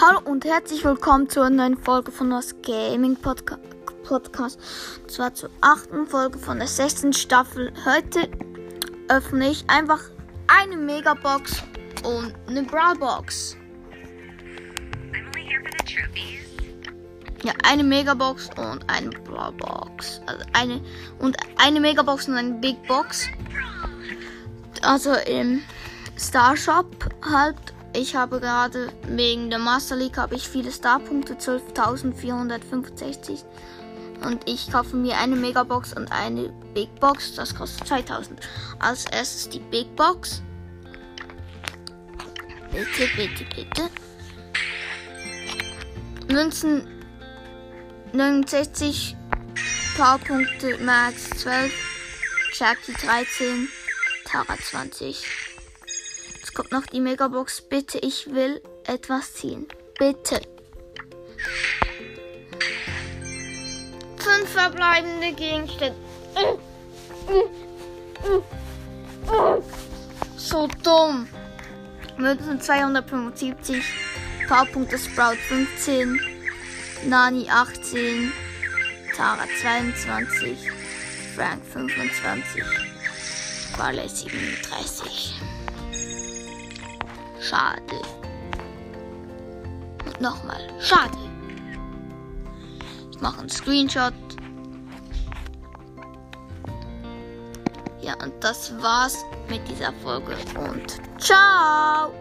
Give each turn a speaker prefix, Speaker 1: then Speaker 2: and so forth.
Speaker 1: Hallo und herzlich willkommen zur neuen Folge von das Gaming Podca Podcast. Und zwar zur achten Folge von der sechsten Staffel. Heute öffne ich einfach eine Megabox und eine
Speaker 2: trophies.
Speaker 1: Ja, eine Megabox und eine Brawlbox. Also eine und eine Megabox und eine Big Box. Also im Star Shop halt. Ich habe gerade wegen der Master League habe ich viele Starpunkte, 12.465. Und ich kaufe mir eine Megabox und eine Big Box. Das kostet 2000. Als erstes die Big Box. Bitte, bitte, bitte. Münzen 69, Powerpunkte Max 12, Jackie 13, Tara 20. Jetzt kommt noch die Megabox. Bitte, ich will etwas ziehen. Bitte. Fünf verbleibende Gegenstände. So dumm. Münzen 275, Powerpunkte Sprout 15, Nani 18, Tara 22, Frank 25, Barley 37. Schade. Und nochmal. Schade. Ich mache einen Screenshot. Ja, und das war's mit dieser Folge. Und ciao!